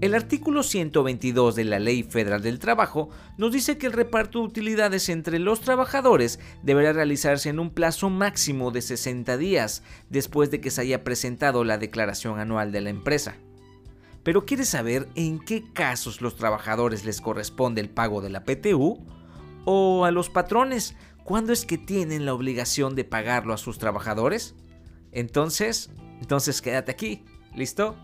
El artículo 122 de la Ley Federal del Trabajo nos dice que el reparto de utilidades entre los trabajadores deberá realizarse en un plazo máximo de 60 días después de que se haya presentado la declaración anual de la empresa. Pero ¿quieres saber en qué casos los trabajadores les corresponde el pago de la PTU? ¿O a los patrones cuándo es que tienen la obligación de pagarlo a sus trabajadores? Entonces, entonces quédate aquí, ¿listo?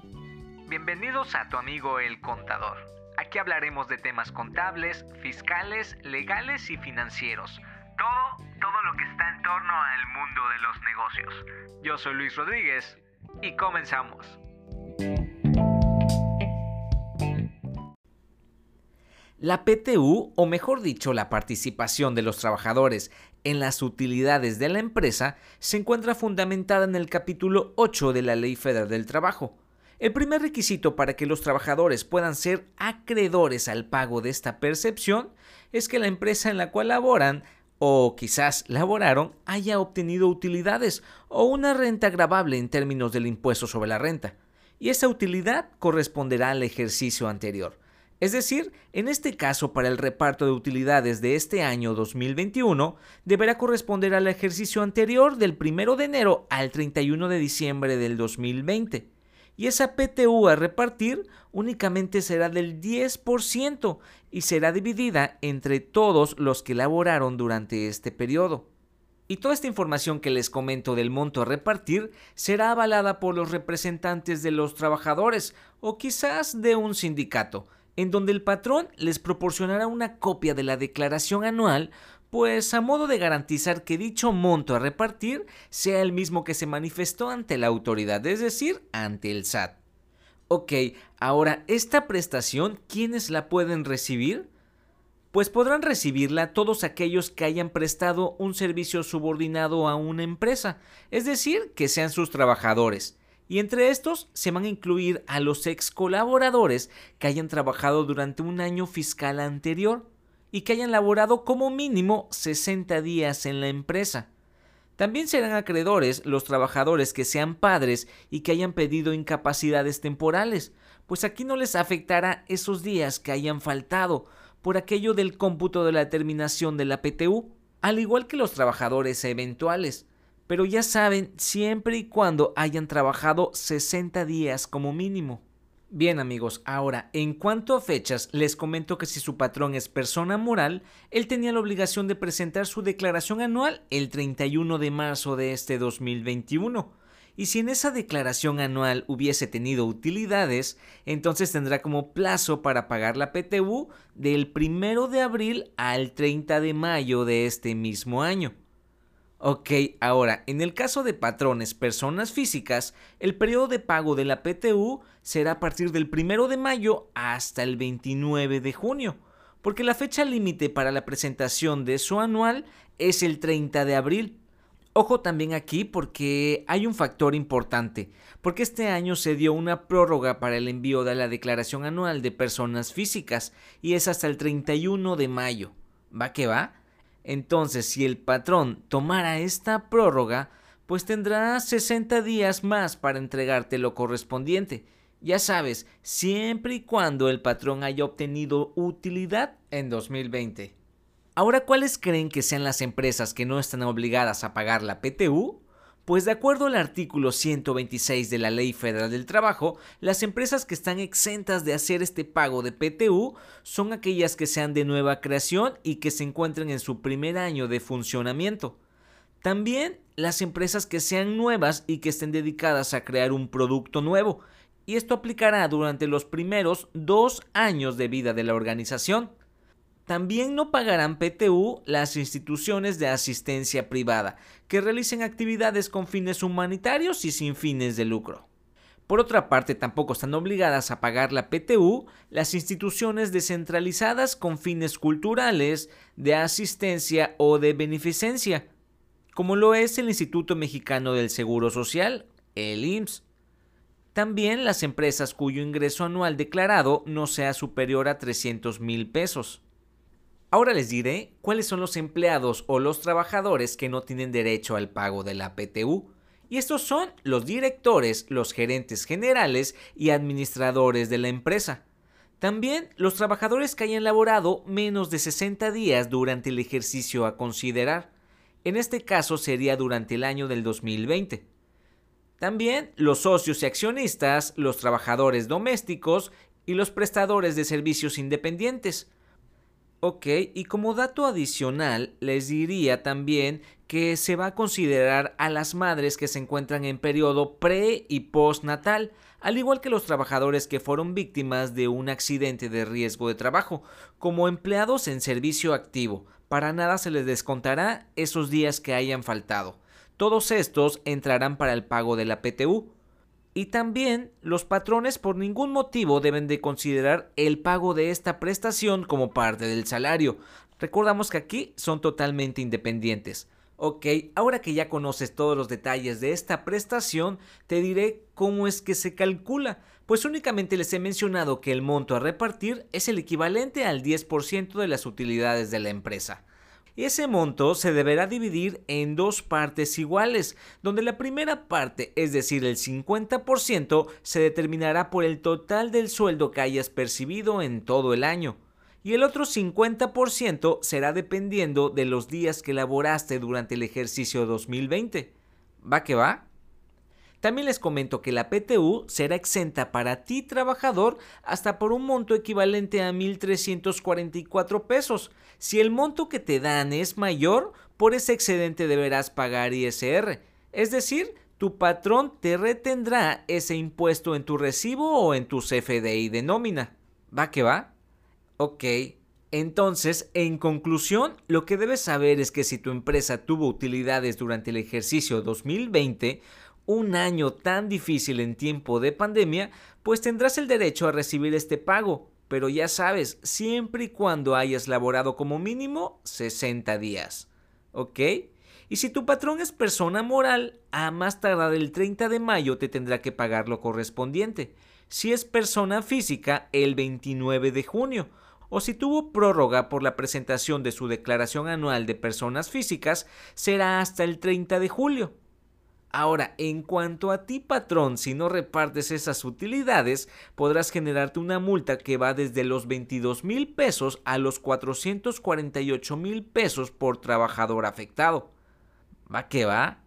Bienvenidos a tu amigo el contador. Aquí hablaremos de temas contables, fiscales, legales y financieros. Todo, todo lo que está en torno al mundo de los negocios. Yo soy Luis Rodríguez y comenzamos. La PTU, o mejor dicho, la participación de los trabajadores en las utilidades de la empresa, se encuentra fundamentada en el capítulo 8 de la Ley Federal del Trabajo el primer requisito para que los trabajadores puedan ser acreedores al pago de esta percepción es que la empresa en la cual laboran o quizás laboraron haya obtenido utilidades o una renta grabable en términos del impuesto sobre la renta, y esa utilidad corresponderá al ejercicio anterior. Es decir, en este caso para el reparto de utilidades de este año 2021 deberá corresponder al ejercicio anterior del 1 de enero al 31 de diciembre del 2020 y esa PTU a repartir únicamente será del 10% y será dividida entre todos los que laboraron durante este periodo. Y toda esta información que les comento del monto a repartir será avalada por los representantes de los trabajadores o quizás de un sindicato, en donde el patrón les proporcionará una copia de la declaración anual pues a modo de garantizar que dicho monto a repartir sea el mismo que se manifestó ante la autoridad, es decir, ante el SAT. Ok, ahora, ¿esta prestación quiénes la pueden recibir? Pues podrán recibirla todos aquellos que hayan prestado un servicio subordinado a una empresa, es decir, que sean sus trabajadores. Y entre estos se van a incluir a los ex colaboradores que hayan trabajado durante un año fiscal anterior y que hayan laborado como mínimo 60 días en la empresa. También serán acreedores los trabajadores que sean padres y que hayan pedido incapacidades temporales, pues aquí no les afectará esos días que hayan faltado por aquello del cómputo de la terminación de la PTU, al igual que los trabajadores eventuales. Pero ya saben, siempre y cuando hayan trabajado 60 días como mínimo. Bien amigos, ahora en cuanto a fechas, les comento que si su patrón es persona moral, él tenía la obligación de presentar su declaración anual el 31 de marzo de este 2021. Y si en esa declaración anual hubiese tenido utilidades, entonces tendrá como plazo para pagar la PTU del 1 de abril al 30 de mayo de este mismo año. Ok, ahora, en el caso de patrones personas físicas, el periodo de pago de la PTU será a partir del 1 de mayo hasta el 29 de junio, porque la fecha límite para la presentación de su anual es el 30 de abril. Ojo también aquí porque hay un factor importante, porque este año se dio una prórroga para el envío de la declaración anual de personas físicas y es hasta el 31 de mayo. ¿Va que va? Entonces, si el patrón tomara esta prórroga, pues tendrá 60 días más para entregarte lo correspondiente. Ya sabes, siempre y cuando el patrón haya obtenido utilidad en 2020. Ahora, ¿cuáles creen que sean las empresas que no están obligadas a pagar la PTU? Pues de acuerdo al artículo 126 de la Ley Federal del Trabajo, las empresas que están exentas de hacer este pago de PTU son aquellas que sean de nueva creación y que se encuentren en su primer año de funcionamiento. También las empresas que sean nuevas y que estén dedicadas a crear un producto nuevo. Y esto aplicará durante los primeros dos años de vida de la organización. También no pagarán PTU las instituciones de asistencia privada que realicen actividades con fines humanitarios y sin fines de lucro. Por otra parte, tampoco están obligadas a pagar la PTU las instituciones descentralizadas con fines culturales, de asistencia o de beneficencia, como lo es el Instituto Mexicano del Seguro Social, el IMSS. También las empresas cuyo ingreso anual declarado no sea superior a 300 mil pesos. Ahora les diré cuáles son los empleados o los trabajadores que no tienen derecho al pago de la PTU Y estos son los directores, los gerentes generales y administradores de la empresa. También los trabajadores que hayan laborado menos de 60 días durante el ejercicio a considerar. En este caso sería durante el año del 2020. También los socios y accionistas, los trabajadores domésticos y los prestadores de servicios independientes. Ok, y como dato adicional, les diría también que se va a considerar a las madres que se encuentran en periodo pre y postnatal, al igual que los trabajadores que fueron víctimas de un accidente de riesgo de trabajo, como empleados en servicio activo. Para nada se les descontará esos días que hayan faltado. Todos estos entrarán para el pago de la PTU. Y también los patrones por ningún motivo deben de considerar el pago de esta prestación como parte del salario. Recordamos que aquí son totalmente independientes. Ok, ahora que ya conoces todos los detalles de esta prestación, te diré cómo es que se calcula, pues únicamente les he mencionado que el monto a repartir es el equivalente al 10% de las utilidades de la empresa ese monto se deberá dividir en dos partes iguales, donde la primera parte, es decir, el 50%, se determinará por el total del sueldo que hayas percibido en todo el año, y el otro 50% será dependiendo de los días que laboraste durante el ejercicio 2020. ¿Va que va? También les comento que la PTU será exenta para ti trabajador hasta por un monto equivalente a 1.344 pesos. Si el monto que te dan es mayor, por ese excedente deberás pagar ISR. Es decir, tu patrón te retendrá ese impuesto en tu recibo o en tu CFDI de nómina. ¿Va que va? Ok. Entonces, en conclusión, lo que debes saber es que si tu empresa tuvo utilidades durante el ejercicio 2020, un año tan difícil en tiempo de pandemia, pues tendrás el derecho a recibir este pago, pero ya sabes, siempre y cuando hayas laborado como mínimo 60 días. ¿Ok? Y si tu patrón es persona moral, a más tardar el 30 de mayo te tendrá que pagar lo correspondiente. Si es persona física, el 29 de junio. O si tuvo prórroga por la presentación de su declaración anual de personas físicas, será hasta el 30 de julio. Ahora, en cuanto a ti patrón, si no repartes esas utilidades, podrás generarte una multa que va desde los 22 mil pesos a los 448 mil pesos por trabajador afectado. ¿Va que va?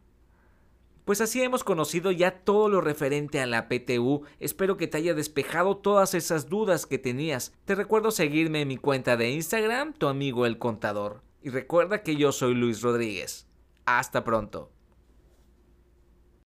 Pues así hemos conocido ya todo lo referente a la PTU. Espero que te haya despejado todas esas dudas que tenías. Te recuerdo seguirme en mi cuenta de Instagram, tu amigo el contador. Y recuerda que yo soy Luis Rodríguez. Hasta pronto.